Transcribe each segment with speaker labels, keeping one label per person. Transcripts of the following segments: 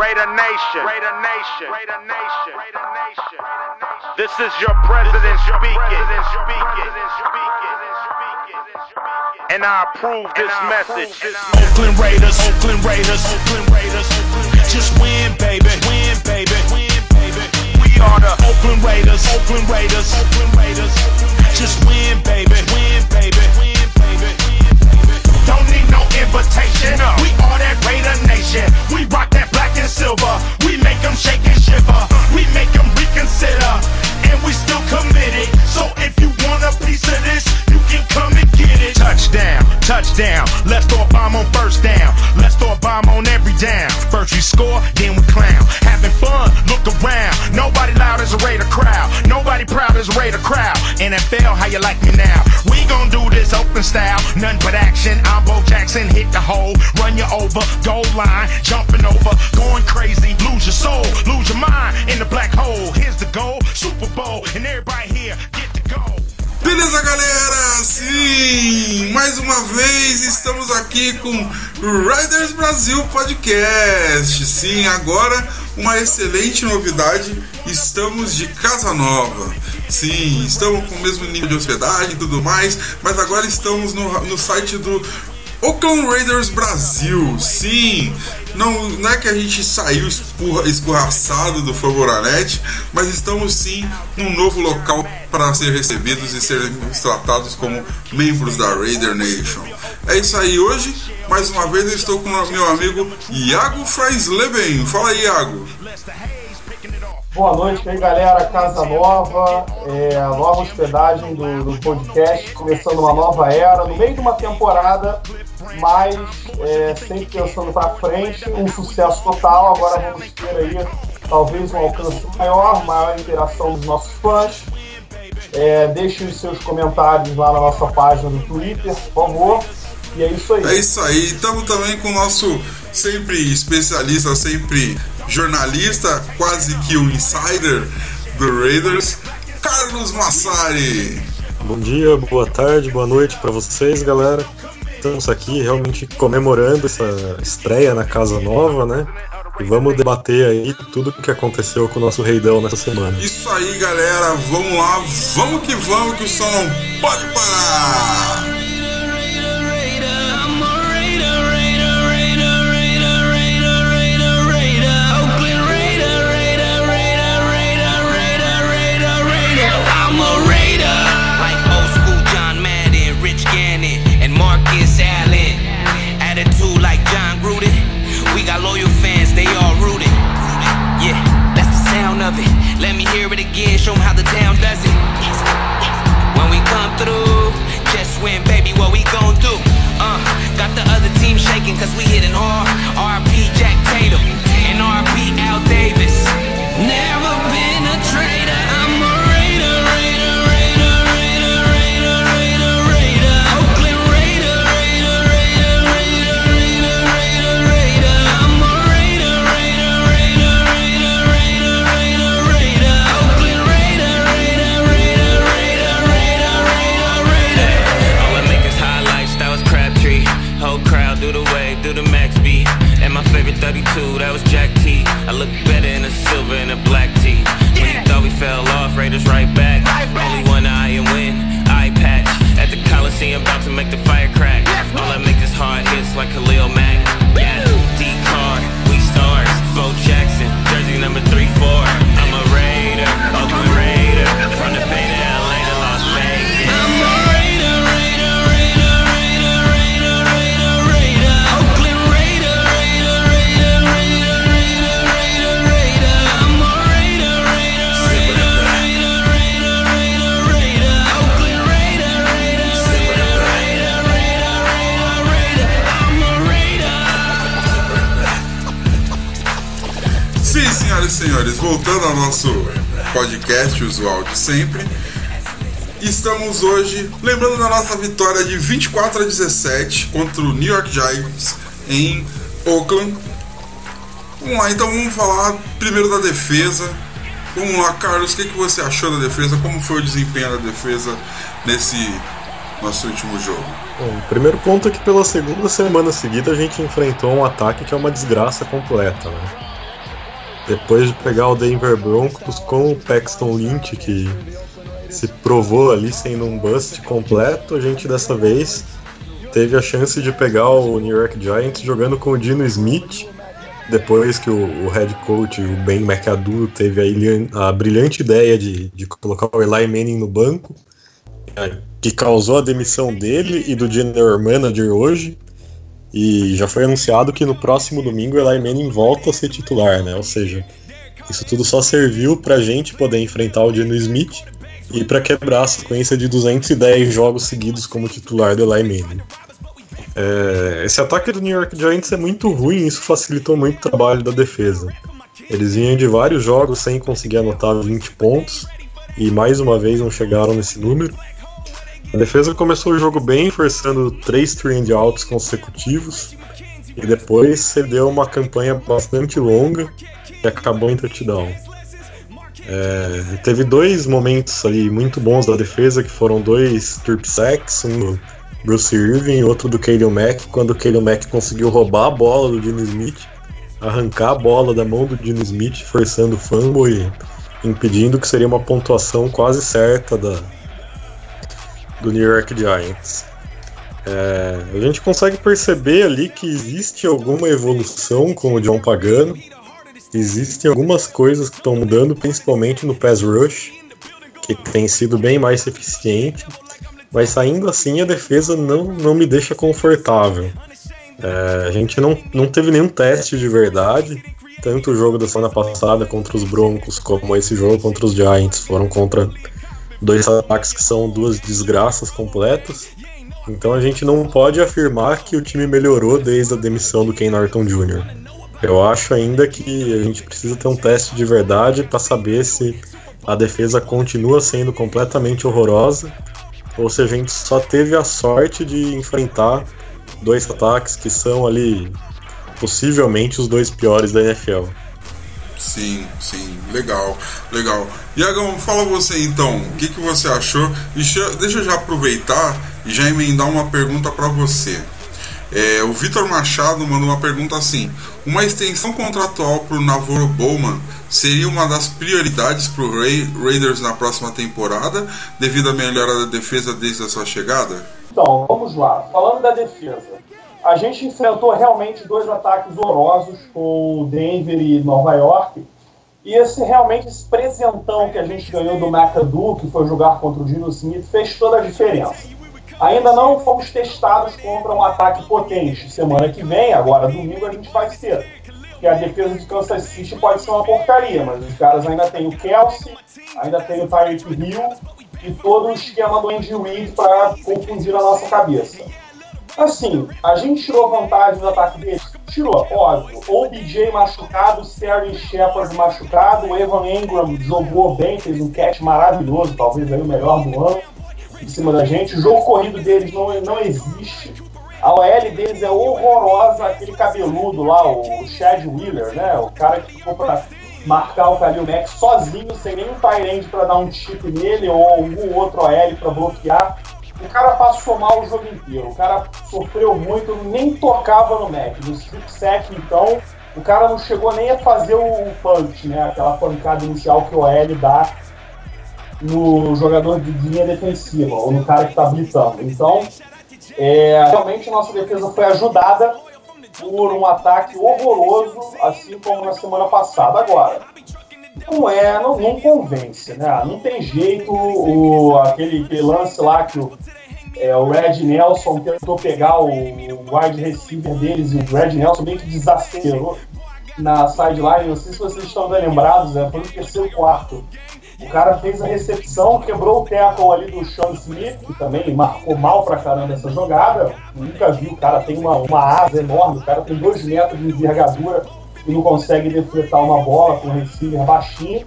Speaker 1: Raider Nation. Raider Nation. Raider Nation. Raider Nation. This is your president speaking. And I approve this message.
Speaker 2: Oakland Raiders, Oakland Raiders, Oakland Raiders. Just win, baby, win, baby, win, baby. We are the Oakland Raiders, Oakland Raiders, Oakland Raiders. Just win, baby, win, baby, win, baby. Don't invitation. We are that Raider Nation. We rock that black and silver. We make them shake and shiver. We make them reconsider. And we still committed. So if you want a piece of this, come and get it. Touchdown, touchdown. Let's throw a bomb on first down. Let's throw a bomb on every down. First we score, then we clown. Having fun, look around. Nobody loud as a Raider crowd. Nobody proud as a Raider crowd. NFL, how you like me now? We gon' do this open style. none but action. I'm Bo Jackson, hit the hole, run you over, goal line, jumping over, going crazy, lose your soul, lose your mind in the black hole. Here's the goal, Super Bowl, and everybody here get to go.
Speaker 3: Beleza, galera? Sim! Mais uma vez estamos aqui com Riders Brasil Podcast. Sim, agora uma excelente novidade. Estamos de casa nova. Sim, estamos com o mesmo nível de hospedagem e tudo mais, mas agora estamos no, no site do Oakland Raiders Brasil. Sim, não, não é que a gente saiu espurra, escorraçado do Favoranet, mas estamos sim num novo local para ser recebidos e serem tratados como membros da Raider Nation. É isso aí, hoje, mais uma vez, eu estou com meu amigo Iago Freisleben. Fala aí, Iago.
Speaker 4: Boa noite aí, galera. Casa nova, é, a nova hospedagem do, do, podcast, começando uma nova era, no meio de uma temporada, mas é, sempre pensando para frente, um sucesso total. Agora vamos ter aí talvez um alcance maior, maior interação dos nossos fãs. É, deixe os seus comentários lá na nossa página do Twitter, por favor. E é isso aí.
Speaker 3: É isso aí. Estamos também com o nosso sempre especialista, sempre jornalista, quase que um insider do Raiders, Carlos Massari.
Speaker 5: Bom dia, boa tarde, boa noite para vocês, galera. Estamos aqui realmente comemorando essa estreia na casa nova, né? E vamos debater aí tudo o que aconteceu com o nosso reidão nessa semana.
Speaker 3: Isso aí, galera. Vamos lá, vamos que vamos, que o som não pode parar.
Speaker 6: Show them how the town does it. When we come through, just win, baby, what we gon' do? Uh, got the other team shaking cause we hitting hard. RP Jack Tatum and RP Al Davis. Make the fire crack. All I make is hard hits like Khalil Mack.
Speaker 3: Senhores, voltando ao nosso podcast usual de sempre. Estamos hoje lembrando da nossa vitória de 24 a 17 contra o New York Giants em Oakland. Vamos lá, então vamos falar primeiro da defesa. Vamos lá, Carlos, o que, que você achou da defesa? Como foi o desempenho da defesa nesse nosso último jogo?
Speaker 5: Bom, o primeiro ponto é que pela segunda semana seguida a gente enfrentou um ataque que é uma desgraça completa, né? Depois de pegar o Denver Broncos com o Paxton Lynch, que se provou ali sendo um bust completo, a gente dessa vez teve a chance de pegar o New York Giants jogando com o Dino Smith, depois que o, o head coach, o Ben McAdoo, teve a, a brilhante ideia de, de, colocar o Eli Manning no banco, que causou a demissão dele e do general manager hoje. E já foi anunciado que no próximo domingo Eli Manning volta a ser titular, né? Ou seja, isso tudo só serviu pra gente poder enfrentar o Dino Smith e para quebrar a sequência de 210 jogos seguidos como titular do Eli Manning. É, esse ataque do New York Giants é muito ruim e isso facilitou muito o trabalho da defesa. Eles vinham de vários jogos sem conseguir anotar 20 pontos e mais uma vez não chegaram nesse número. A defesa começou o jogo bem, forçando três trend outs consecutivos e depois cedeu uma campanha bastante longa e acabou em touchdown. É, teve dois momentos ali muito bons da defesa, que foram dois turp sacks, um do Bruce Irving e outro do Kalen Mack, quando o Kalen Mack conseguiu roubar a bola do Dino Smith, arrancar a bola da mão do Dino Smith, forçando o fumble e impedindo que seria uma pontuação quase certa da, do New York Giants. É, a gente consegue perceber ali que existe alguma evolução com o John Pagano. Existem algumas coisas que estão mudando, principalmente no pass rush, que tem sido bem mais eficiente, mas ainda assim a defesa não, não me deixa confortável. É, a gente não, não teve nenhum teste de verdade, tanto o jogo da semana passada contra os Broncos como esse jogo contra os Giants foram contra dois ataques que são duas desgraças completas. Então a gente não pode afirmar que o time melhorou desde a demissão do Ken Norton Jr. Eu acho ainda que a gente precisa ter um teste de verdade para saber se a defesa continua sendo completamente horrorosa ou se a gente só teve a sorte de enfrentar dois ataques que são ali possivelmente os dois piores da NFL.
Speaker 3: Sim, sim, legal, legal. Iagão, fala você então, o que, que você achou? Deixa, deixa eu já aproveitar e já emendar uma pergunta para você. É, o Vitor Machado mandou uma pergunta assim: uma extensão contratual para o Navarro Bowman seria uma das prioridades para o Ra Raiders na próxima temporada, devido à melhora da defesa desde a sua chegada?
Speaker 4: Então, vamos lá. Falando da defesa, a gente enfrentou realmente dois ataques horrorosos com Denver e Nova York. E esse realmente esse presentão que a gente ganhou do McAdoo, que foi jogar contra o Dino Smith, fez toda a diferença. Ainda não fomos testados contra um ataque potente. Semana que vem, agora domingo, a gente vai ser. Que a defesa de Kansas City pode ser uma porcaria, mas os caras ainda tem o Kelsey, ainda tem o Tyreek Hill e todo o esquema do Andy Reid para confundir a nossa cabeça. Assim, a gente tirou vantagem do ataque deles? Tirou, óbvio. O BJ machucado, Sterling Shepard machucado, o Evan Engram jogou bem, fez um catch maravilhoso, talvez aí o melhor do ano em cima da gente. O jogo corrido deles não, não existe. A OL deles é horrorosa, aquele cabeludo lá, o Chad Wheeler, né? O cara que ficou pra marcar o Kalil Mack sozinho, sem nenhum Tyrande para dar um chip nele ou algum outro OL para bloquear. O cara passou mal o jogo inteiro. O cara sofreu muito, nem tocava no Mac. No strip sack, então, o cara não chegou nem a fazer o punch, né? Aquela pancada inicial que o OL dá no jogador de linha defensiva, ou no cara que está habilitando. Então, é, realmente nossa defesa foi ajudada por um ataque horroroso, assim como na semana passada. Agora, não é, não, não convence, né? Não tem jeito, o, aquele, lance lá que o, é, o Red Nelson tentou pegar o, o wide receiver deles e o Red Nelson meio que desacelerou na sideline. Não sei se vocês estão lembrados, né? foi no terceiro quarto. O cara fez a recepção, quebrou o tackle ali do Sean Smith, que também marcou mal pra caramba essa jogada. Nunca vi, o cara tem uma, uma asa enorme, o cara tem dois metros de envergadura não consegue defletar uma bola com o receiver baixinho.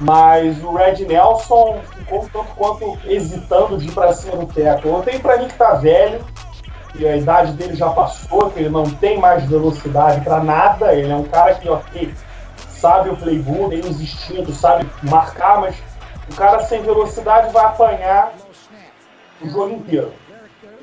Speaker 4: Mas o Red Nelson ficou tanto quanto hesitando de ir pra cima do tackle. Eu tenho pra mim que tá velho, que a idade dele já passou, que ele não tem mais velocidade para nada. Ele é um cara que, ok, sabe o playbook, tem os instintos, sabe marcar, mas o cara sem velocidade vai apanhar o jogo inteiro.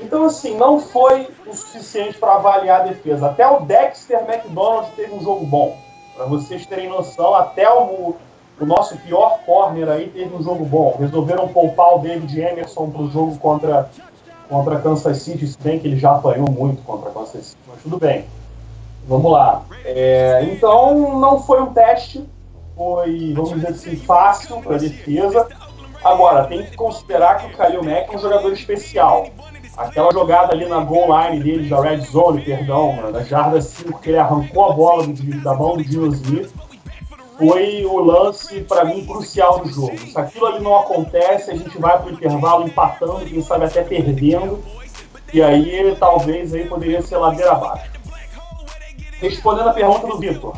Speaker 4: Então, assim, não foi o suficiente para avaliar a defesa. Até o Dexter McDonald teve um jogo bom. Para vocês terem noção, até o, o nosso pior corner aí teve um jogo bom. Resolveram poupar o David Emerson para o jogo contra, contra Kansas City, se bem que ele já apanhou muito contra Kansas City, mas tudo bem. Vamos lá. É, então, não foi um teste, foi, vamos dizer assim, fácil para a defesa. Agora, tem que considerar que o Khalil Mack é um jogador especial. Aquela jogada ali na goal line dele, da red zone, perdão, na jarda 5, que ele arrancou a bola da mão do Dino Smith, foi o lance, para mim, crucial do jogo. Se aquilo ali não acontece, a gente vai para o intervalo empatando, quem sabe até perdendo, e aí talvez aí poderia ser ladeira abaixo. Respondendo a pergunta do Vitor,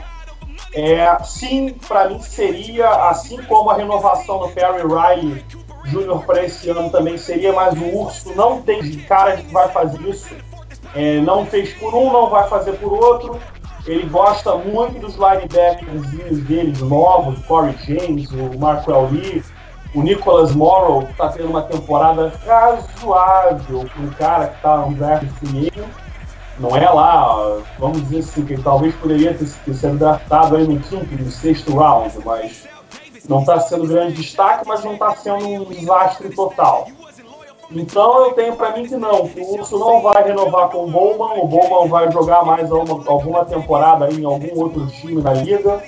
Speaker 4: é, sim, para mim seria, assim como a renovação do Perry Riley Júnior para esse ano também seria, mas o Urso não tem cara que vai fazer isso. É, não fez por um, não vai fazer por outro. Ele gosta muito dos linebackers deles novos, Corey James, o Marquel Lee, o Nicholas Morrow, que está tendo uma temporada razoável para um cara que está um draft meio não é lá, vamos dizer assim, que ele talvez poderia ter, ter sido draftado aí no quinto, no sexto round, mas não está sendo grande destaque, mas não está sendo um desastre total. Então eu tenho para mim que não, que o Urso não vai renovar com o Bowman, o Bowman vai jogar mais alguma, temporada em algum outro time da liga,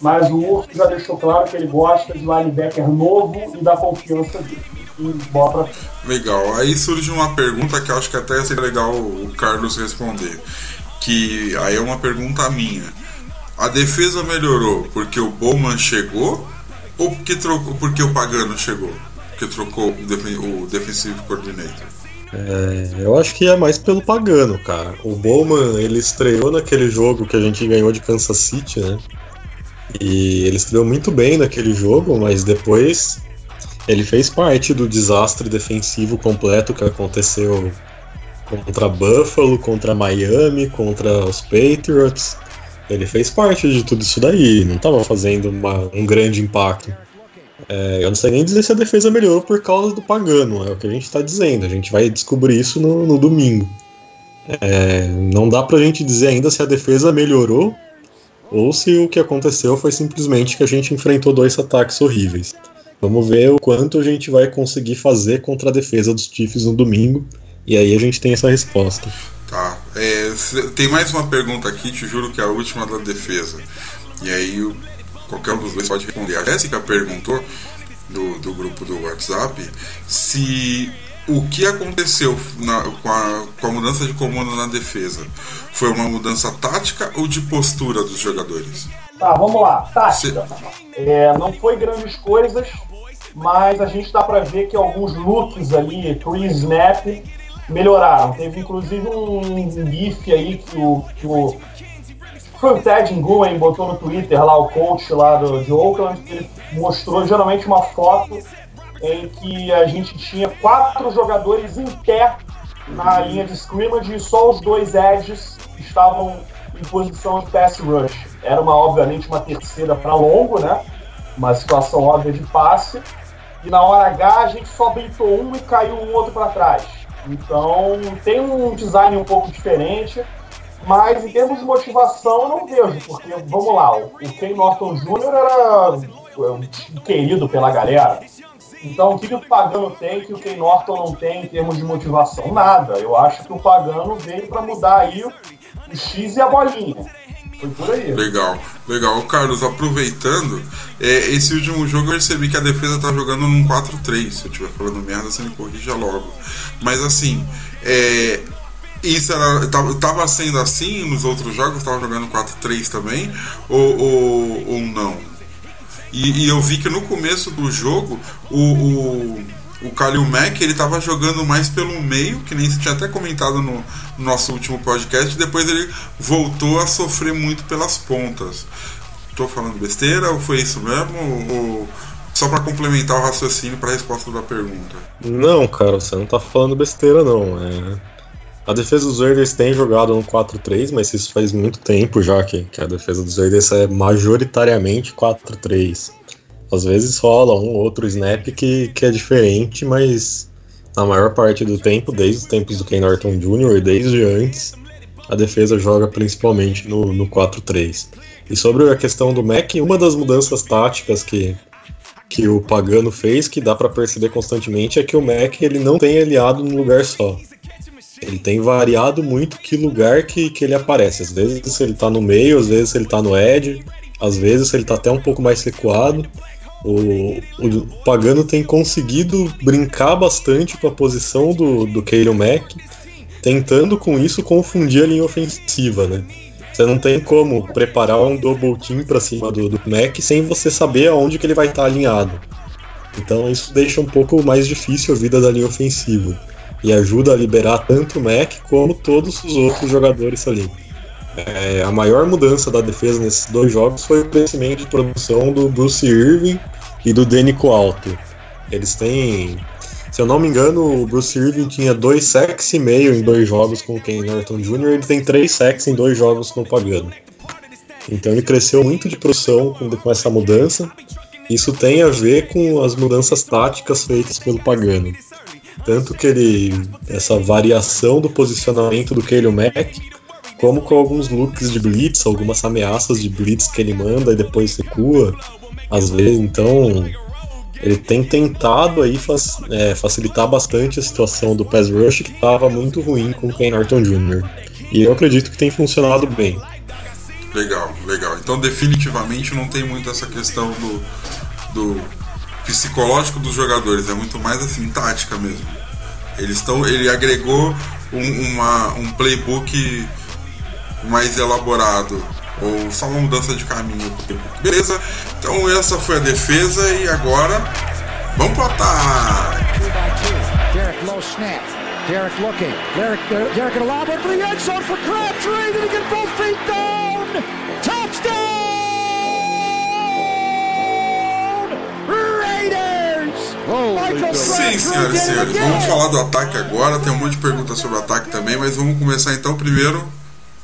Speaker 4: mas o Urso já deixou claro que ele gosta de linebacker novo e da confiança dele.
Speaker 3: Legal. Aí surge uma pergunta que acho que até seria legal o Carlos responder. Que aí é uma pergunta minha. A defesa melhorou porque o Bowman chegou ou porque, trocou, porque o Pagano chegou? Porque trocou o defensive coordinator?
Speaker 5: É, eu acho que é mais pelo Pagano, cara. O Bowman, ele estreou naquele jogo que a gente ganhou de Kansas City, né? E ele estreou muito bem naquele jogo, mas depois ele fez parte do desastre defensivo completo que aconteceu contra Buffalo, contra Miami, contra os Patriots. Ele fez parte de tudo isso daí, não estava fazendo uma, um grande impacto. É, eu não sei nem dizer se a defesa melhorou por causa do Pagano, é o que a gente está dizendo. A gente vai descobrir isso no, no domingo. É, não dá pra gente dizer ainda se a defesa melhorou ou se o que aconteceu foi simplesmente que a gente enfrentou dois ataques horríveis. Vamos ver o quanto a gente vai conseguir fazer contra a defesa dos Chiefs no domingo. E aí a gente tem essa resposta.
Speaker 3: Tá. É, tem mais uma pergunta aqui, te juro que é a última da defesa. E aí qualquer um dos dois pode responder. A Jéssica perguntou do, do grupo do WhatsApp se o que aconteceu na, com, a, com a mudança de comando na defesa foi uma mudança tática ou de postura dos jogadores?
Speaker 4: Tá, vamos lá. Tática. É, não foi grandes coisas, mas a gente dá para ver que alguns looks ali, pre-snap, melhoraram. Teve inclusive um, GIF aí que o, que o foi o Ted Nguyen botou no Twitter lá, o coach lá do, de Oakland, ele mostrou geralmente uma foto em que a gente tinha quatro jogadores em pé na linha de scrimmage e só os dois edges estavam em posição de pass rush. Era uma, obviamente, uma terceira para longo, né? Uma situação óbvia de passe e na hora H a gente só beitou um e caiu um outro para trás. Então tem um design um pouco diferente, mas em termos de motivação eu não vejo, porque vamos lá, o Ken Norton Jr. era é, querido pela galera. Então o que, que o Pagano tem que o Ken Norton não tem em termos de motivação? Nada. Eu acho que o Pagano veio para mudar aí o X e a bolinha.
Speaker 3: Legal, legal. Carlos, aproveitando, é, esse último jogo eu percebi que a defesa tá jogando num 4-3. Se eu estiver falando merda, você me corrija logo. Mas assim, é, isso era, tava sendo assim nos outros jogos? Tava jogando 4-3 também? Ou, ou, ou não? E, e, eu vi que no começo do jogo o, o o Kalil Mack ele estava jogando mais pelo meio, que nem você tinha até comentado no, no nosso último podcast, depois ele voltou a sofrer muito pelas pontas. Estou falando besteira ou foi isso mesmo? Ou, só para complementar o raciocínio para a resposta da pergunta?
Speaker 5: Não, cara, você não está falando besteira não. É... A defesa dos Raiders tem jogado no 4-3, mas isso faz muito tempo já que, que a defesa dos Raiders é majoritariamente 4-3. Às vezes rola um outro snap que, que é diferente, mas na maior parte do tempo, desde os tempos do Ken Norton Jr., desde antes, a defesa joga principalmente no, no 4-3. E sobre a questão do Mac, uma das mudanças táticas que, que o Pagano fez, que dá para perceber constantemente, é que o Mac ele não tem aliado num lugar só. Ele tem variado muito que lugar que, que ele aparece. Às vezes ele tá no meio, às vezes ele tá no edge, às vezes ele tá até um pouco mais recuado. O, o Pagano tem conseguido brincar bastante com a posição do, do Keiro Mac, tentando com isso confundir a linha ofensiva, né? Você não tem como preparar um double team para cima do, do Mac sem você saber aonde que ele vai estar tá alinhado. Então isso deixa um pouco mais difícil a vida da linha ofensiva e ajuda a liberar tanto o Mac como todos os outros jogadores ali. É, a maior mudança da defesa nesses dois jogos foi o crescimento de produção do Bruce Irving e do Denico Alto. Eles têm, se eu não me engano, o Bruce Irving tinha dois sacks e meio em dois jogos com o Ken Norton Jr. Ele tem três sacks em dois jogos com o Pagano. Então ele cresceu muito de produção com, com essa mudança. Isso tem a ver com as mudanças táticas feitas pelo Pagano. Tanto que ele. essa variação do posicionamento do Kelly Mack, como com alguns looks de blitz, algumas ameaças de blitz que ele manda e depois recua, às vezes, então ele tem tentado aí é, facilitar bastante a situação do pass rush que estava muito ruim com o Ken Norton Jr. E eu acredito que tem funcionado bem.
Speaker 3: Legal, legal. Então definitivamente não tem muito essa questão do, do psicológico dos jogadores, é muito mais assim, tática mesmo. Eles estão, ele agregou um, uma, um playbook mais elaborado ou só uma mudança de caminho. Beleza? Então essa foi a defesa e agora vamos pro ataque. Derek low snap. Derek looking. Derek, Derek at a lob for the end zone for Crabtree. Did he get both feet down? Touchdown! Sim, senhoras e senhores, vamos falar do ataque agora. Tem um monte de perguntas sobre o ataque também, mas vamos começar então primeiro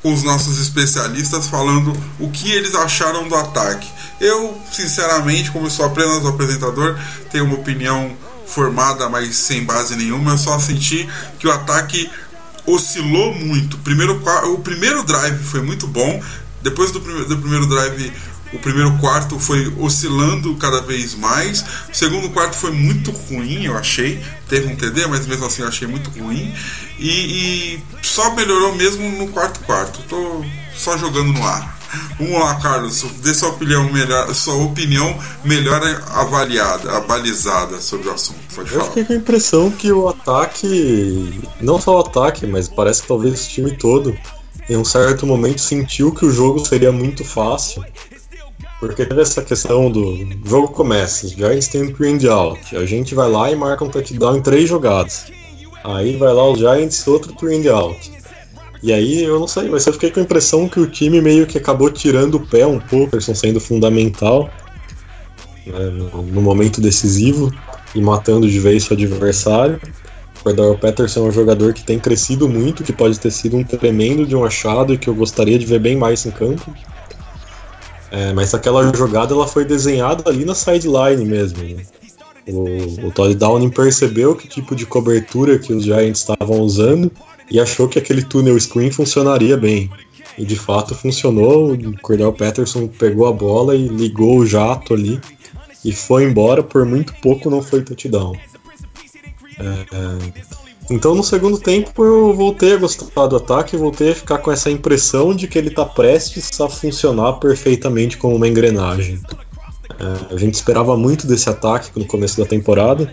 Speaker 3: com os nossos especialistas falando o que eles acharam do ataque. Eu, sinceramente, como sou apenas o apresentador, tenho uma opinião formada, mas sem base nenhuma. Eu só senti que o ataque oscilou muito. Primeiro, o primeiro drive foi muito bom. Depois do, do primeiro drive, o primeiro quarto foi oscilando cada vez mais. O segundo quarto foi muito ruim, eu achei. Teve um TD, mas mesmo assim eu achei muito ruim. E, e só melhorou mesmo no quarto quarto. Tô só jogando no ar. Vamos lá, Carlos, dê sua opinião melhor, sua opinião melhor avaliada, abalizada sobre o assunto. Pode
Speaker 5: falar. Eu fiquei com a impressão que o ataque, não só o ataque, mas parece que talvez o time todo, em um certo momento sentiu que o jogo seria muito fácil porque teve essa questão do jogo começa, os Giants tem um three out, a gente vai lá e marca um touchdown em três jogadas. Aí vai lá os Giants, outro three out. E aí, eu não sei, mas eu fiquei com a impressão que o time meio que acabou tirando o pé um pouco, Peterson sendo fundamental né, no, no, momento decisivo e matando de vez seu adversário. O Cordell Patterson é um jogador que tem crescido muito, que pode ter sido um tremendo de um achado e que eu gostaria de ver bem mais em campo. É, mas aquela jogada ela foi desenhada ali na sideline mesmo. Né? O, o Todd Downing percebeu que tipo de cobertura que os Giants estavam usando e achou que aquele tunnel screen funcionaria bem. E de fato funcionou. O Cordell Patterson pegou a bola e ligou o jato ali e foi embora. Por muito pouco não foi touchdown. É, é então no segundo tempo eu voltei a gostar do ataque, voltei a ficar com essa impressão de que ele está prestes a funcionar perfeitamente como uma engrenagem. É, a gente esperava muito desse ataque no começo da temporada,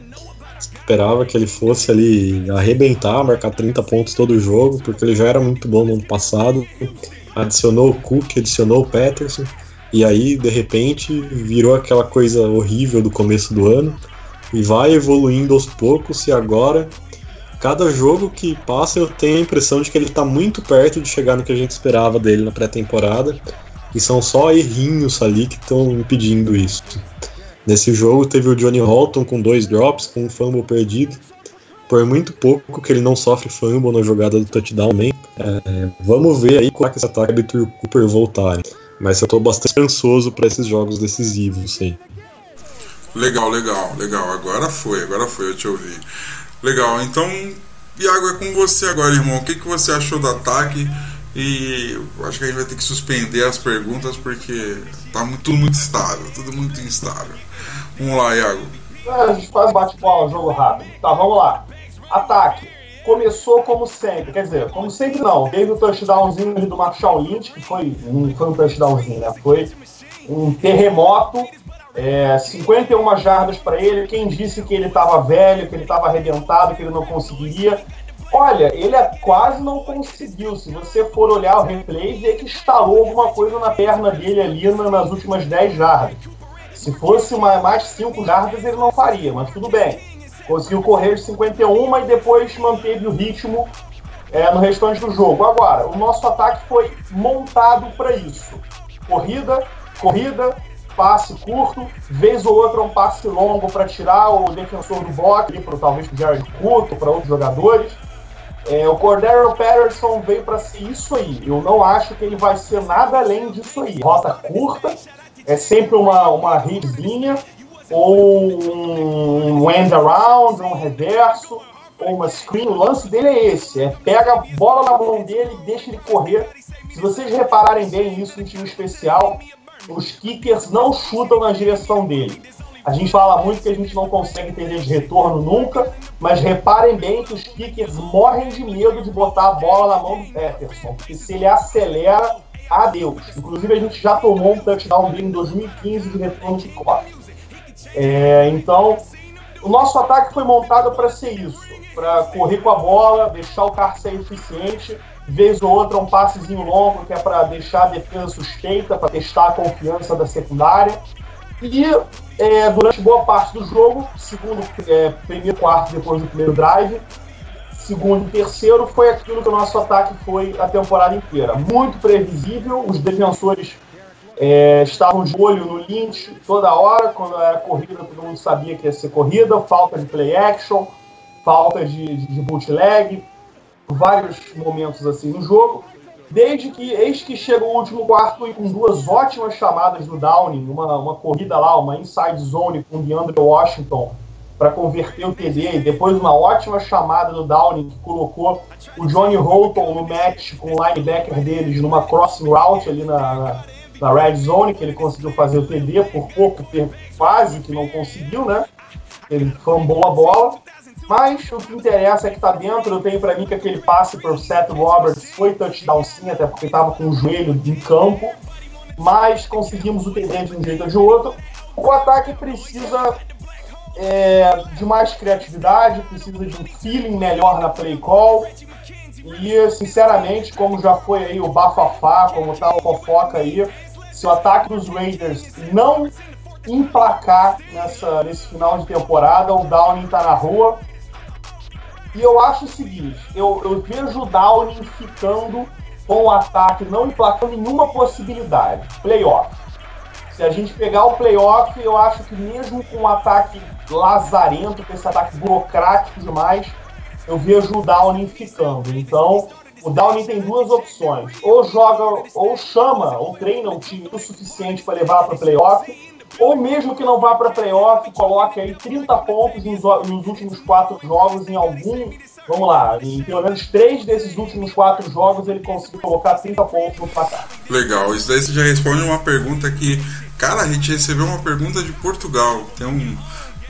Speaker 5: esperava que ele fosse ali arrebentar, marcar 30 pontos todo jogo, porque ele já era muito bom no ano passado. Adicionou o Cook, adicionou o Patterson, e aí de repente virou aquela coisa horrível do começo do ano e vai evoluindo aos poucos e agora cada jogo que passa eu tenho a impressão de que ele está muito perto de chegar no que a gente esperava dele na pré-temporada. E são só errinhos ali que estão impedindo isso. Nesse jogo teve o Johnny Holton com dois drops, com um fumble perdido. Por muito pouco que ele não sofre fumble na jogada do touchdown nem. É, vamos ver aí como é que esse ataque do Cooper voltar. Mas eu estou bastante ansioso para esses jogos decisivos, sim.
Speaker 3: Legal, legal, legal. Agora foi, agora foi, eu te ouvi. Legal, então, Iago, é com você agora, irmão. O que, que você achou do ataque? E acho que a gente vai ter que suspender as perguntas porque tá muito, tudo muito estável, tudo muito instável. Vamos lá, Iago.
Speaker 4: É, a gente faz bate-bola, jogo rápido. Tá, vamos lá. Ataque. Começou como sempre, quer dizer, como sempre não. Teve o touchdownzinho do Marshall Lynch, que foi, foi um touchdownzinho, né? Foi um terremoto. É, 51 jardas para ele. Quem disse que ele estava velho, que ele estava arrebentado, que ele não conseguiria? Olha, ele é, quase não conseguiu. Se você for olhar o replay, vê que instalou alguma coisa na perna dele ali nas últimas 10 jardas. Se fosse uma, mais 5 jardas, ele não faria, mas tudo bem. Conseguiu correr de 51 e depois manteve o ritmo é, no restante do jogo. Agora, o nosso ataque foi montado para isso. Corrida, corrida, passe curto, vez ou outra um passe longo para tirar o defensor do bloco, para talvez para o Jared Curto, para outros jogadores. É, o Cordero Patterson veio para ser isso aí. Eu não acho que ele vai ser nada além disso aí. Rota curta, é sempre uma, uma hitzinha, ou um end around, um reverso, ou uma screen. O lance dele é esse: é pega a bola na mão dele e deixa ele correr. Se vocês repararem bem isso no time especial, os kickers não chutam na direção dele. A gente fala muito que a gente não consegue entender de retorno nunca, mas reparem bem que os kickers morrem de medo de botar a bola na mão do Peterson, porque se ele acelera, adeus. Inclusive, a gente já tomou um touchdown em 2015 de retorno de corte. É, então, o nosso ataque foi montado para ser isso, para correr com a bola, deixar o carro ser eficiente, vez ou outra um passezinho longo que é para deixar a defesa suspeita, para testar a confiança da secundária. E é, durante boa parte do jogo, segundo, é, primeiro quarto depois do primeiro drive, segundo e terceiro, foi aquilo que o nosso ataque foi a temporada inteira. Muito previsível, os defensores é, estavam de olho no Lynch toda hora, quando era corrida, todo mundo sabia que ia ser corrida, falta de play action, falta de, de, de bootleg, vários momentos assim no jogo. Desde que, eis que chega o último quarto e com duas ótimas chamadas do Downing, uma, uma corrida lá, uma inside zone com o DeAndre Washington para converter o TD, e depois uma ótima chamada do Downing que colocou o Johnny Holton no match com o linebacker deles numa crossing route ali na, na, na red zone, que ele conseguiu fazer o TD, por pouco, quase que não conseguiu, né? Ele fambou a bola. Mas o que interessa é que tá dentro. Eu tenho para mim que aquele passe pro Seth Roberts foi touchdown sim, até porque estava com o joelho em campo. Mas conseguimos o TD de um jeito ou de outro. O ataque precisa é, de mais criatividade, precisa de um feeling melhor na play call. E, sinceramente, como já foi aí o bafafá, como tá o fofoca aí, se o ataque dos Raiders não emplacar nessa, nesse final de temporada, o Downing tá na rua. E eu acho o seguinte, eu, eu vejo o Downing ficando com o ataque, não emplacando nenhuma possibilidade. Playoff. Se a gente pegar o playoff, eu acho que mesmo com um ataque lazarento, com esse ataque burocrático demais, eu vejo o Downing ficando. Então, o Downing tem duas opções. Ou joga, ou chama, ou treina um time o suficiente para levar para playoff, ou mesmo que não vá para playoff, coloque aí 30 pontos nos, últimos quatro jogos em algum. Vamos lá, em pelo menos três desses últimos quatro jogos ele conseguiu colocar 30 pontos no placar.
Speaker 3: Legal, isso daí você já responde uma pergunta que. Cara, a gente recebeu uma pergunta de Portugal. Tem um,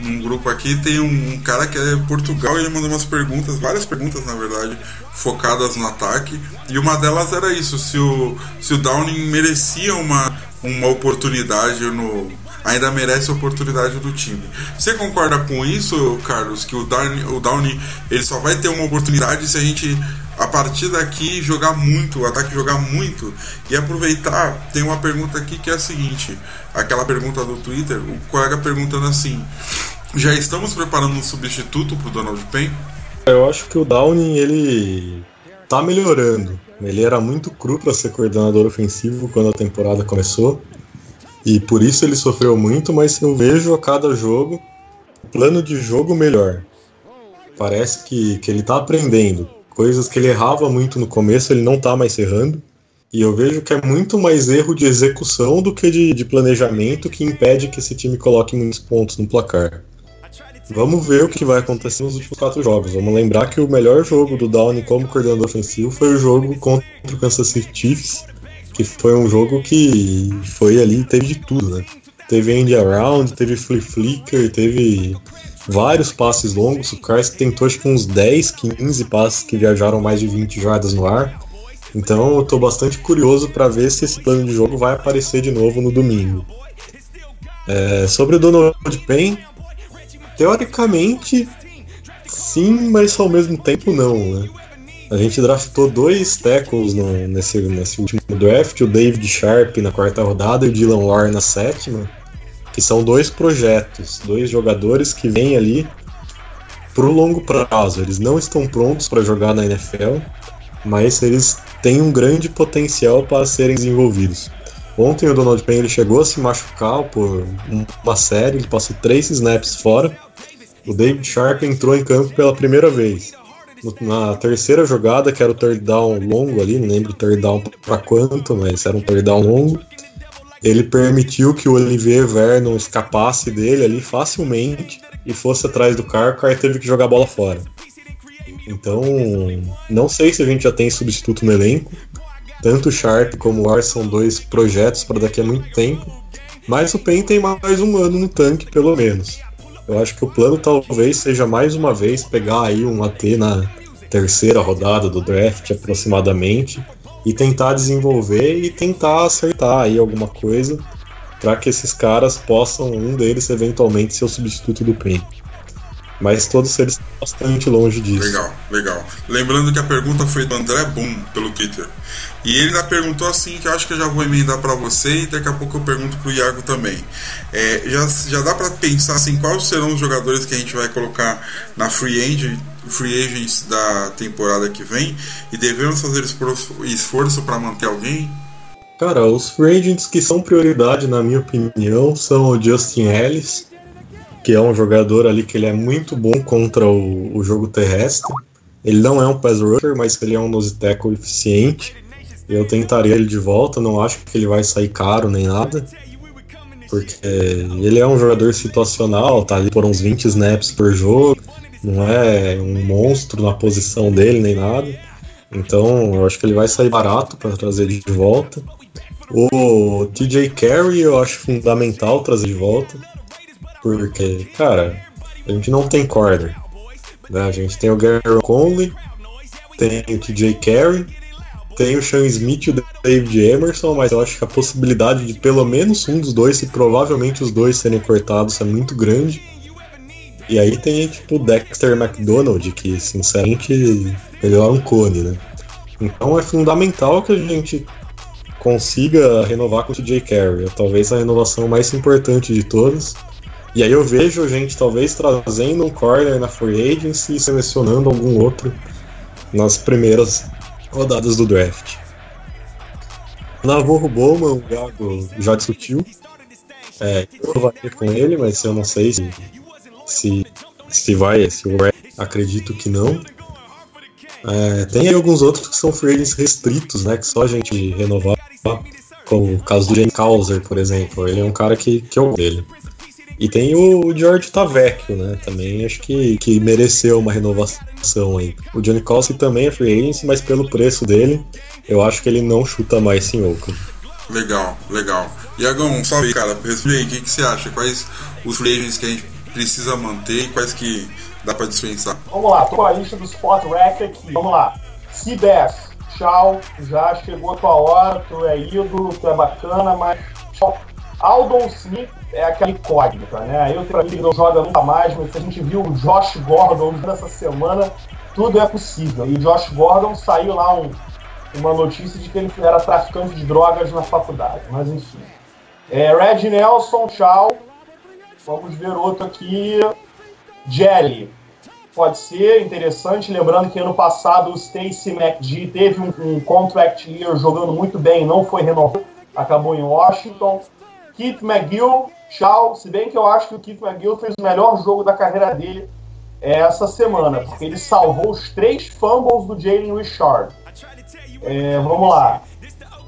Speaker 3: um grupo aqui, tem um, um cara que é Portugal e ele mandou umas perguntas, várias perguntas na verdade, focadas no ataque. E uma delas era isso: se o, se o Downing merecia uma, uma oportunidade no, ainda merece a oportunidade do time. Você concorda com isso, Carlos? Que o Downey, o Downey ele só vai ter uma oportunidade se a gente a partir daqui jogar muito, o ataque jogar muito e aproveitar. Tem uma pergunta aqui que é a seguinte: aquela pergunta do Twitter, o colega perguntando assim: já estamos preparando um substituto para o Donald Payne?
Speaker 5: Eu acho que o Downing ele tá melhorando. Ele era muito cru para ser coordenador ofensivo quando a temporada começou. E por isso ele sofreu muito, mas eu vejo a cada jogo plano de jogo melhor. Parece que, que ele tá aprendendo. Coisas que ele errava muito no começo, ele não tá mais errando. E eu vejo que é muito mais erro de execução do que de, de planejamento que impede que esse time coloque muitos pontos no placar. Vamos ver o que vai acontecer nos últimos quatro jogos. Vamos lembrar que o melhor jogo do Downey como coordenador ofensivo foi o jogo contra o Kansas City Chiefs, que foi um jogo que foi ali, teve de tudo, né? Teve end around, teve flip flicker, teve vários passes longos. O Carson tentou acho que uns 10, 15 passes que viajaram mais de 20 jardas no ar. Então eu tô bastante curioso para ver se esse plano de jogo vai aparecer de novo no domingo. É, sobre o Donald Payne, teoricamente sim, mas ao mesmo tempo não, né? A gente draftou dois tackles no, nesse, nesse último draft, o David Sharp na quarta rodada e o Dylan Warren na sétima, que são dois projetos, dois jogadores que vêm ali pro longo prazo. Eles não estão prontos para jogar na NFL, mas eles têm um grande potencial para serem desenvolvidos. Ontem o Donald Payne ele chegou a se machucar por uma série, ele passou três snaps fora. O David Sharp entrou em campo pela primeira vez na terceira jogada, que era o third down longo ali, não lembro o third down para quanto, mas era um third down longo. Ele permitiu que o Olivier Vernon escapasse dele ali facilmente e fosse atrás do cara, o cara teve que jogar a bola fora. Então, não sei se a gente já tem substituto no elenco. Tanto Sharp como o Ar são dois projetos para daqui a muito tempo. Mas o Pen tem mais um ano no tanque, pelo menos. Eu acho que o plano talvez seja mais uma vez pegar aí um AT na terceira rodada do draft aproximadamente e tentar desenvolver e tentar acertar aí alguma coisa para que esses caras possam, um deles eventualmente ser o substituto do Pen. Mas todos eles estão bastante longe disso.
Speaker 3: Legal, legal. Lembrando que a pergunta foi do André Boom pelo Twitter. E ele ainda perguntou assim, que eu acho que eu já vou emendar para você e daqui a pouco eu pergunto pro Iago também. É, já, já dá para pensar assim, quais serão os jogadores que a gente vai colocar na free agent, free agents da temporada que vem e devemos fazer esforço para manter alguém?
Speaker 5: Cara, os free agents que são prioridade, na minha opinião, são o Justin Ellis, que é um jogador ali que ele é muito bom contra o, o jogo terrestre. Ele não é um pass rusher, mas ele é um nose tackle eficiente. Eu tentaria ele de volta, não acho que ele vai sair caro nem nada. Porque ele é um jogador situacional, tá ali por uns 20 snaps por jogo, não é um monstro na posição dele nem nada. Então eu acho que ele vai sair barato para trazer ele de volta. O TJ Carey eu acho fundamental trazer de volta. Porque, cara, a gente não tem corner. Né? A gente tem o Gary Conley, tem o TJ Carey, tem o Sean Smith e o David Emerson, mas eu acho que a possibilidade de pelo menos um dos dois, e provavelmente os dois serem cortados, é muito grande. E aí tem tipo o Dexter McDonald, que sinceramente melhor é um cone, né? Então é fundamental que a gente consiga renovar com o TJ Carey. É talvez a renovação mais importante de todas. E aí eu vejo gente talvez trazendo um corner na free agency e selecionando algum outro nas primeiras rodadas do draft. Navarro Bowman, o Gago já discutiu. É, eu vou com ele, mas eu não sei se, se, se vai, se o Red acredito que não. É, tem aí alguns outros que são free agents restritos, né? Que só a gente renovar, como o caso do James Causer, por exemplo. Ele é um cara que, que eu dele. E tem o George Tavecchio, né? Também acho que, que mereceu uma renovação aí. O Johnny Colson também é free agency, mas pelo preço dele, eu acho que ele não chuta mais em Oakland.
Speaker 3: Legal, legal. Iagão, salve, cara. Responde aí, o que, que você acha? Quais os free agents que a gente precisa manter e quais que dá pra dispensar?
Speaker 4: Vamos lá, tô com a lista do Spot Rack aqui. Vamos lá. Cibes, tchau. Já chegou a tua hora, tu é ídolo, tu é bacana, mas tchau. Aldon Smith é aquela incógnita, né? Eu, pra ele não joga nunca mais, mas se a gente viu o Josh Gordon nessa semana, tudo é possível. E Josh Gordon saiu lá um, uma notícia de que ele era traficante de drogas na faculdade, mas enfim. É, Red Nelson, tchau. Vamos ver outro aqui. Jelly. Pode ser interessante, lembrando que ano passado o Stacey McGee teve um, um contract year jogando muito bem, não foi renovado, acabou em Washington. Keith McGill, tchau. Se bem que eu acho que o Keith McGill fez o melhor jogo da carreira dele essa semana, porque ele salvou os três fumbles do Jalen Richard. É, vamos lá.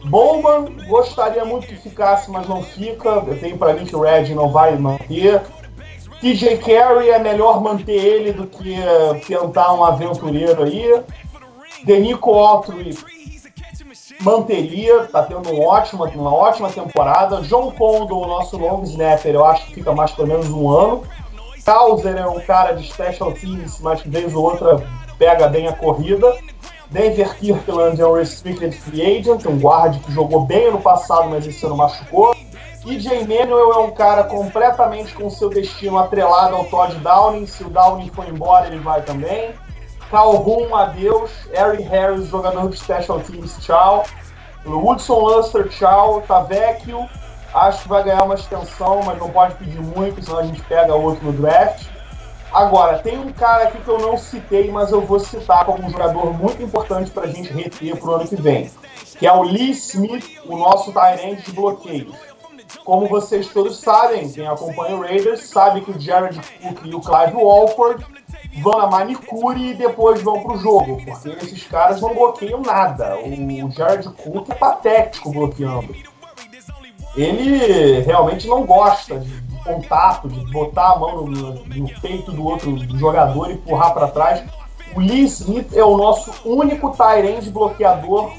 Speaker 4: Bowman, gostaria muito que ficasse, mas não fica. Eu tenho para mim que o Red não vai manter. TJ Carey é melhor manter ele do que uh, tentar um aventureiro aí. Denico Autry manteria, tá tendo um ótima, uma ótima temporada. John Condon, o nosso long snapper, eu acho que fica mais pelo menos um ano. Causer é um cara de special teams, mas que vez ou outra pega bem a corrida. Denver Kirkland é um restricted free agent, um guarda que jogou bem ano passado, mas esse ano machucou. E Jay Manuel é um cara completamente com seu destino atrelado ao Todd Downing. Se o Downing for embora, ele vai também. Calhoun, adeus. Eric Harris, jogador de Special Teams, tchau. Woodson Luster, tchau. Tavecchio, acho que vai ganhar uma extensão, mas não pode pedir muito, senão a gente pega outro no draft. Agora, tem um cara aqui que eu não citei, mas eu vou citar como um jogador muito importante para a gente reter para o ano que vem, que é o Lee Smith, o nosso tight de bloqueios. Como vocês todos sabem, quem acompanha o Raiders sabe que o Jared Cook e o Clive Walford vão na manicure e depois vão pro jogo, porque esses caras não bloqueiam nada. O Jared Cook é patético bloqueando. Ele realmente não gosta de contato, de botar a mão no, no peito do outro jogador e empurrar para trás. O Lee Smith é o nosso único Tyrande bloqueador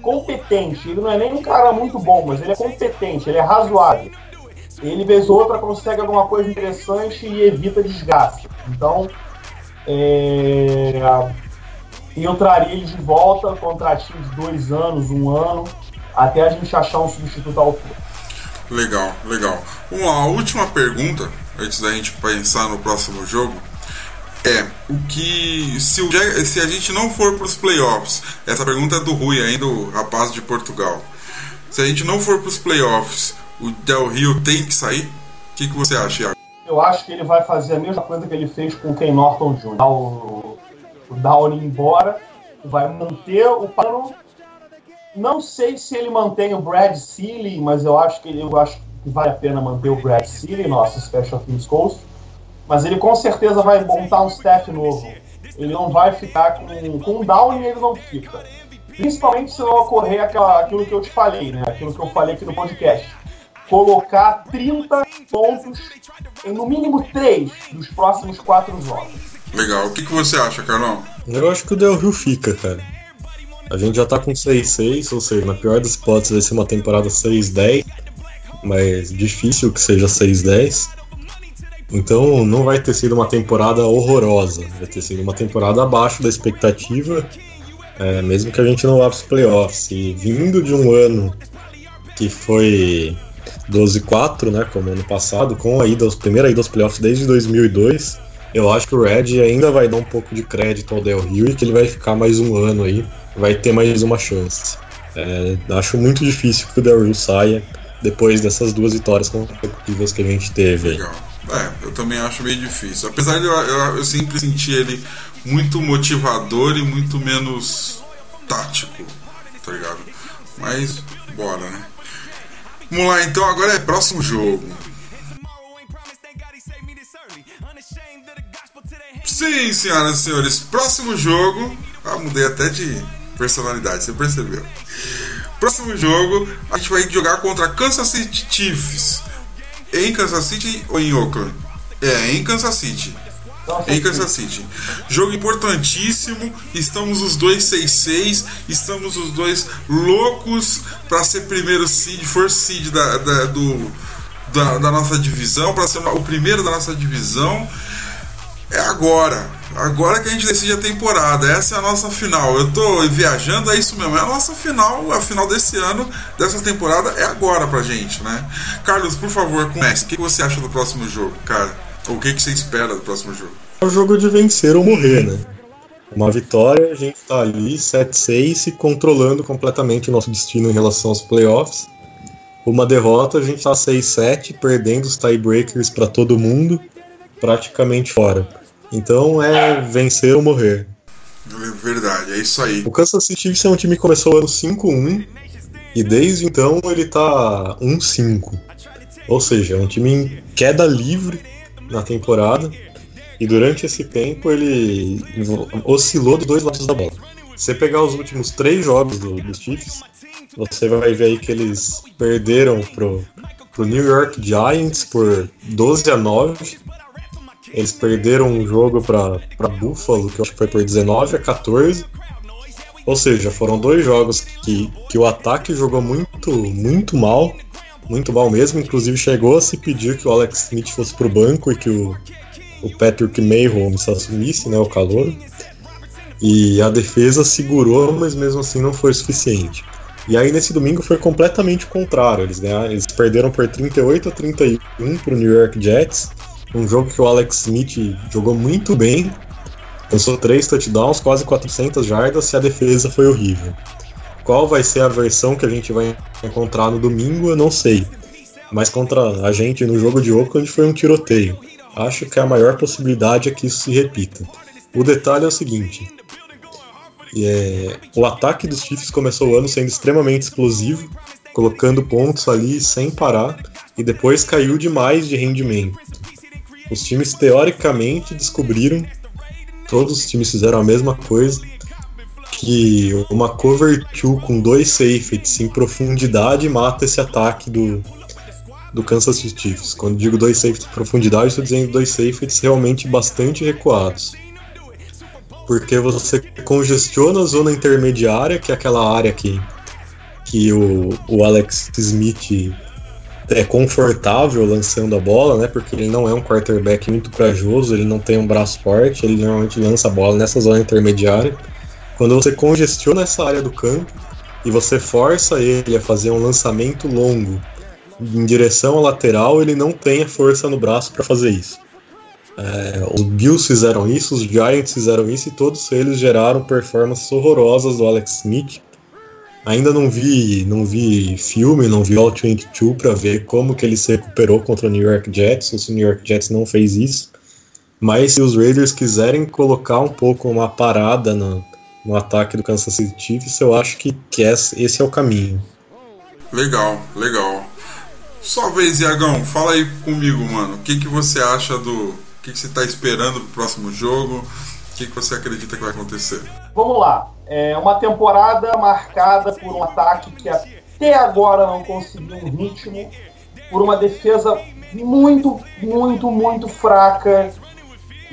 Speaker 4: competente. Ele não é nem um cara muito bom, mas ele é competente, ele é razoável. Ele, vez ou outra, consegue alguma coisa interessante e evita desgaste. Então, é... eu traria ele de volta, contratinho de dois anos, um ano, até a gente achar um substituto altura.
Speaker 3: Legal, legal. Uma última pergunta, antes da gente pensar no próximo jogo é o que se, o, se a gente não for para os playoffs, essa pergunta é do Rui ainda, o rapaz de Portugal. Se a gente não for para os playoffs, o Del Rio tem que sair? O que, que você acha, Iago?
Speaker 4: Eu acho que ele vai fazer a mesma coisa que ele fez com o Ken Norton Jr. O, o Downey embora, vai manter o plano. Não sei se ele mantém o Brad Seeley, mas eu acho que ele, eu acho que vale a pena manter o Brad Seeley, nosso Special Teams Coach mas ele com certeza vai montar um staff novo. Ele não vai ficar com, com um e ele não fica. Principalmente se não ocorrer aquela, aquilo que eu te falei, né? Aquilo que eu falei aqui no podcast. Colocar 30 pontos em no mínimo 3 dos próximos 4 jogos.
Speaker 3: Legal. O que, que você acha, Carlão?
Speaker 5: Eu acho que o Del Rio fica, cara. A gente já tá com 6-6, ou seja, na pior das hipóteses vai ser uma temporada 6-10, mas difícil que seja 6-10. Então não vai ter sido uma temporada horrorosa, vai ter sido uma temporada abaixo da expectativa, é, mesmo que a gente não vá para os playoffs. E vindo de um ano que foi 12-4, né, como ano passado, com a ida, primeira ida aos playoffs desde 2002, eu acho que o Red ainda vai dar um pouco de crédito ao Del Rio e que ele vai ficar mais um ano aí, vai ter mais uma chance. É, acho muito difícil que o Del Rio saia depois dessas duas vitórias consecutivas que a gente teve.
Speaker 3: Legal. É, eu também acho meio difícil. Apesar de eu, eu, eu sempre sentir ele muito motivador e muito menos tático, tá ligado? Mas, bora, né? Vamos lá, então agora é próximo jogo. Sim, senhoras e senhores, próximo jogo. Ah, mudei até de personalidade, você percebeu? Próximo jogo, a gente vai jogar contra Kansas City Chiefs. Em Kansas City ou em Oakland? É, em Kansas City. Em Kansas City. Jogo importantíssimo. Estamos os dois 6-6. Estamos os dois loucos para ser primeiro seed, first seed da, da, do, da, da nossa divisão, para ser o primeiro da nossa divisão. É agora. Agora que a gente decide a temporada. Essa é a nossa final. Eu tô viajando, é isso mesmo. É a nossa final, a final desse ano, dessa temporada, é agora pra gente, né? Carlos, por favor, comece. O que você acha do próximo jogo, cara? O que você espera do próximo jogo?
Speaker 5: É o jogo de vencer ou morrer, né? Uma vitória, a gente tá ali 7-6 e controlando completamente o nosso destino em relação aos playoffs. Uma derrota, a gente tá 6-7, perdendo os tiebreakers para todo mundo, praticamente fora. Então é vencer ou morrer.
Speaker 3: Verdade, é isso aí.
Speaker 5: O Kansas City Chiefs é um time que começou o ano 5-1 e desde então ele tá 1-5. Ou seja, é um time em queda livre na temporada e durante esse tempo ele oscilou dos dois lados da bola. Se você pegar os últimos três jogos do, dos Chiefs, você vai ver aí que eles perderam pro, pro New York Giants por 12 a 9. Eles perderam um jogo para Buffalo, que eu acho que foi por 19 a 14. Ou seja, foram dois jogos que, que o ataque jogou muito, muito mal. Muito mal mesmo. Inclusive chegou a se pedir que o Alex Smith fosse pro banco e que o, o Patrick Mayholmes assumisse né, o calor. E a defesa segurou, mas mesmo assim não foi suficiente. E aí nesse domingo foi completamente o contrário. Eles, eles perderam por 38 a 31 para o New York Jets. Um jogo que o Alex Smith jogou muito bem. Lançou três touchdowns, quase 400 jardas e a defesa foi horrível. Qual vai ser a versão que a gente vai encontrar no domingo, eu não sei. Mas contra a gente no jogo de Oakland foi um tiroteio. Acho que a maior possibilidade é que isso se repita. O detalhe é o seguinte: é, o ataque dos Chiefs começou o ano sendo extremamente explosivo, colocando pontos ali sem parar, e depois caiu demais de rendimento. Os times teoricamente descobriram, todos os times fizeram a mesma coisa, que uma cover 2 com dois safeties em profundidade mata esse ataque do, do Kansas City Chiefs. Quando digo dois safeties em profundidade, estou dizendo dois safeties realmente bastante recuados porque você congestiona a zona intermediária, que é aquela área que, que o, o Alex Smith é confortável lançando a bola, né? Porque ele não é um quarterback muito corajoso, ele não tem um braço forte, ele normalmente lança a bola nessa zona intermediária. Quando você congestiona essa área do campo e você força ele a fazer um lançamento longo em direção à lateral, ele não tem a força no braço para fazer isso. É, os Bills fizeram isso, os Giants fizeram isso e todos eles geraram performances horrorosas do Alex Smith. Ainda não vi, não vi filme, não vi All 22 para ver como que ele se recuperou contra o New York Jets, se o New York Jets não fez isso. Mas se os Raiders quiserem colocar um pouco uma parada no, no ataque do Kansas City Chiefs, eu acho que, que esse é o caminho.
Speaker 3: Legal, legal. Só vez, Iagão, fala aí comigo, mano. O que, que você acha do, o que, que você está esperando para o próximo jogo? O que, que você acredita que vai acontecer?
Speaker 4: Vamos lá. É uma temporada marcada por um ataque que até agora não conseguiu um ritmo, por uma defesa muito, muito, muito fraca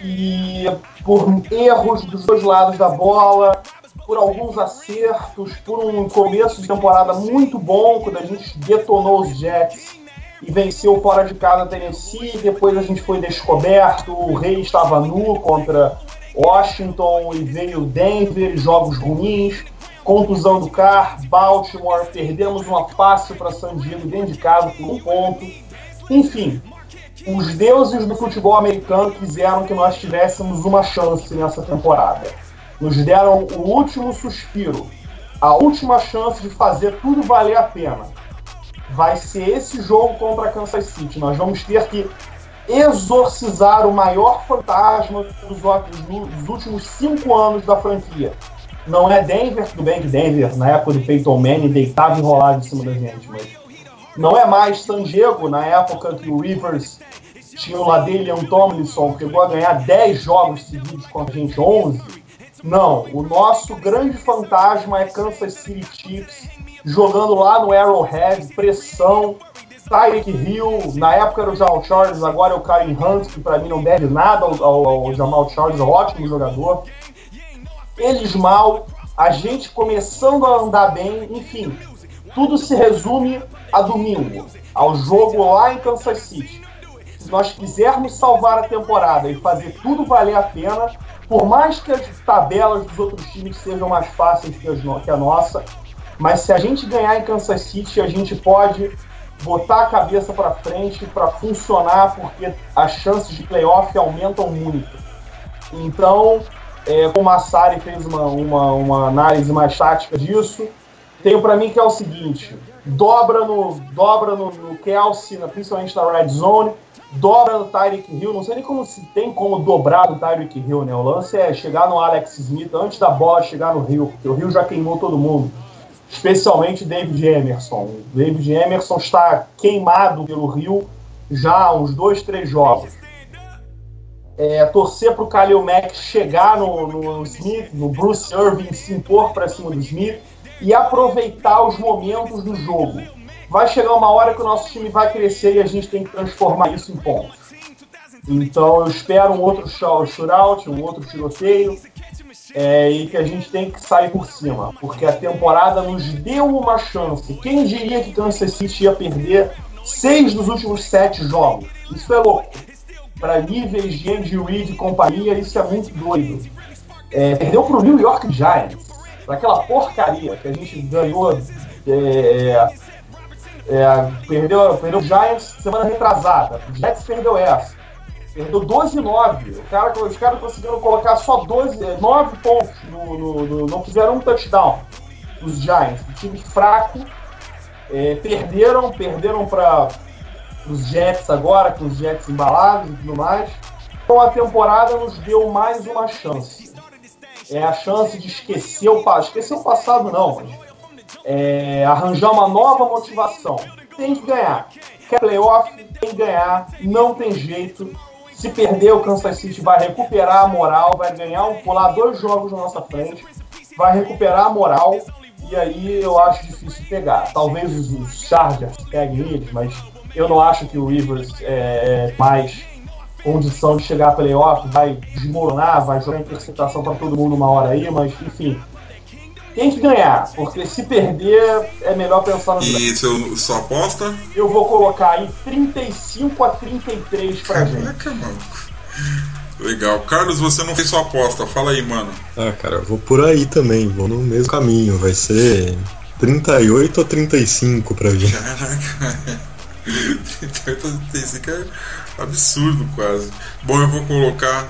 Speaker 4: e por erros dos dois lados da bola, por alguns acertos, por um começo de temporada muito bom, quando a gente detonou os Jets e venceu fora de casa Tennessee. Depois a gente foi descoberto, o Rei estava nu contra Washington e veio Denver, jogos ruins, contusão do Carr, Baltimore, perdemos uma fácil para San Diego dentro de casa por um ponto. Enfim, os deuses do futebol americano quiseram que nós tivéssemos uma chance nessa temporada. Nos deram o último suspiro, a última chance de fazer tudo valer a pena vai ser esse jogo contra a Kansas City. Nós vamos ter que exorcizar o maior fantasma dos, últimos cinco anos da franquia. Não é Denver, tudo bem que Denver, na época do Peyton Manning, deitava enrolado em cima da gente, mas não é mais San Diego, na época que o Rivers tinha o Ladelian Tomlinson, chegou a ganhar 10 jogos seguidos contra a gente, 11. Não, o nosso grande fantasma é Kansas City Chiefs, jogando lá no Arrowhead, pressão. Tyreek Hill, na época era o Jamal Charles, agora é o Karen Hunt, que para mim não deve nada ao, ao, ao Jamal Charles, é um ótimo jogador. Eles mal, a gente começando a andar bem, enfim, tudo se resume a domingo, ao jogo lá em Kansas City. Se nós quisermos salvar a temporada e fazer tudo valer a pena, por mais que as tabelas dos outros times sejam mais fáceis que, a nossa, mas se a gente ganhar em Kansas City, a gente pode botar a cabeça para frente para funcionar, porque as chances de playoff aumentam muito. Então, é, como a Sari fez uma, uma, uma análise mais tática disso, tenho para mim que é o seguinte: dobra no, dobra no, no Kelsey, principalmente na red zone, dobra no Tyreek Hill. Não sei nem como se tem como dobrar no Tyreek Hill, né? O lance é chegar no Alex Smith antes da bola chegar no Hill, porque o Hill já queimou todo mundo especialmente David Emerson. David Emerson está queimado pelo Rio já há uns dois, três jogos. É, torcer para o Khalil Mack chegar no, no, Smith, no Bruce Irving, se impor para cima do Smith e aproveitar os momentos do jogo. vai chegar uma hora que o nosso time vai crescer e a gente tem que transformar isso em pontos. Então eu espero um outro shootout, um outro tiroteio, é, e que a gente tem que sair por cima, porque a temporada nos deu uma chance. Quem diria que Kansas City ia perder seis dos últimos sete jogos? Isso é louco. Para níveis de Andy Reid e companhia, isso é muito doido. É, perdeu para o New York Giants, para aquela porcaria que a gente ganhou. É, é, perdeu, perdeu o Giants semana retrasada. O Jets perdeu essa. Perdeu 12-9. Cara, os caras conseguiram colocar só 12, 9 pontos. No, no, no, não fizeram um touchdown. Os Giants. Um time fraco. É, perderam, perderam para os Jets agora, com os Jets embalados e tudo mais. Então a temporada nos deu mais uma chance. É a chance de esquecer o passado. Esquecer o passado não, mas é, arranjar uma nova motivação. Tem que ganhar. Quer playoff, tem que ganhar, não tem jeito. Se perder, o Kansas City vai recuperar a moral, vai ganhar um, pular dois jogos na nossa frente, vai recuperar a moral, e aí eu acho difícil pegar. Talvez os, Chargers peguem eles, mas eu não acho que o Rivers é, é mais condição de chegar a playoff, vai desmoronar, vai jogar interceptação para todo mundo uma hora aí, mas enfim, tem que ganhar, porque se perder é melhor pensar no
Speaker 3: E seu, sua aposta?
Speaker 4: Eu vou colocar aí 35 a 33 pra
Speaker 3: Caraca, gente. maluco. Legal. Carlos, você não fez sua aposta. Fala aí, mano.
Speaker 5: Ah, cara, eu vou por aí também. Vou no mesmo caminho. Vai ser 38 a 35 pra gente.
Speaker 3: Caraca. 38 a 35 é absurdo quase. Bom, eu vou colocar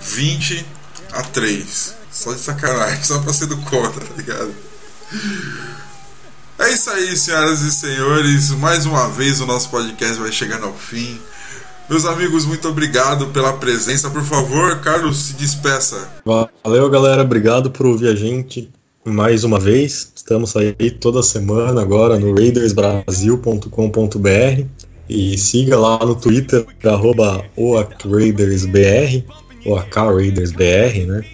Speaker 3: 20 a 3. Só de sacanagem, só pra ser do contra, tá ligado? É isso aí, senhoras e senhores. Mais uma vez o nosso podcast vai chegando ao fim. Meus amigos, muito obrigado pela presença. Por favor, Carlos, se despeça.
Speaker 5: Valeu, galera. Obrigado por ouvir a gente mais uma vez. Estamos aí toda semana agora no raidersbrasil.com.br e siga lá no Twitter, arroba OACRaidersBR, OACRaidersBR, né?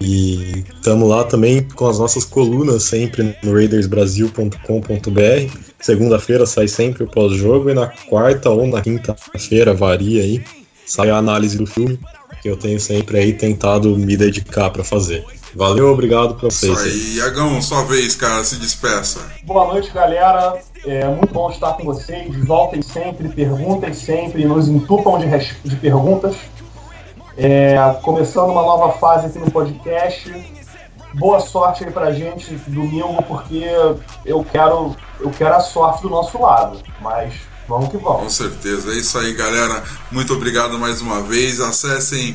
Speaker 5: E estamos lá também com as nossas colunas sempre no raidersbrasil.com.br. Segunda-feira sai sempre o pós-jogo e na quarta ou na quinta-feira, varia aí, sai a análise do filme, que eu tenho sempre aí tentado me dedicar para fazer. Valeu, obrigado pra vocês.
Speaker 3: Isso aí, Iagão, sua vez, cara, se despeça.
Speaker 4: Boa noite, galera. É muito bom estar com vocês. Voltem sempre, perguntem sempre, nos entupam de, de perguntas. É, começando uma nova fase aqui no podcast. Boa sorte aí pra gente domingo, porque eu quero, eu quero a sorte do nosso lado. Mas vamos que vamos.
Speaker 3: Com certeza. É isso aí, galera. Muito obrigado mais uma vez. Acessem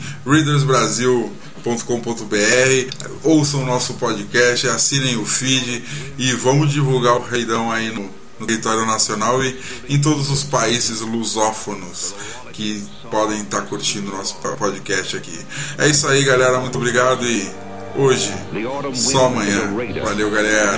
Speaker 3: readersbrasil.com.br, ouçam o nosso podcast, assinem o feed e vamos divulgar o Reidão aí no, no território nacional e em todos os países lusófonos que podem estar tá curtindo nosso podcast aqui. É isso aí, galera. Muito obrigado e hoje, só amanhã. Valeu, galera.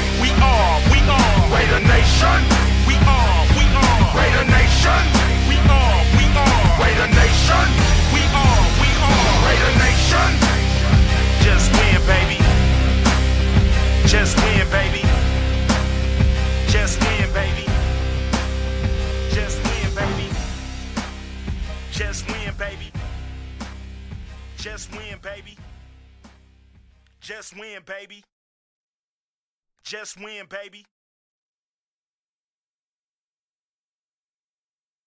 Speaker 2: we are, we are. Raider Nation, we are, we are. Raider Nation, we are, we are. Raider Nation, we are, we are. Raider Nation, just win, baby. Just win, baby. Just win, baby. Just win, baby. Just win, baby. Just win, baby. Just win, baby. Just win, baby.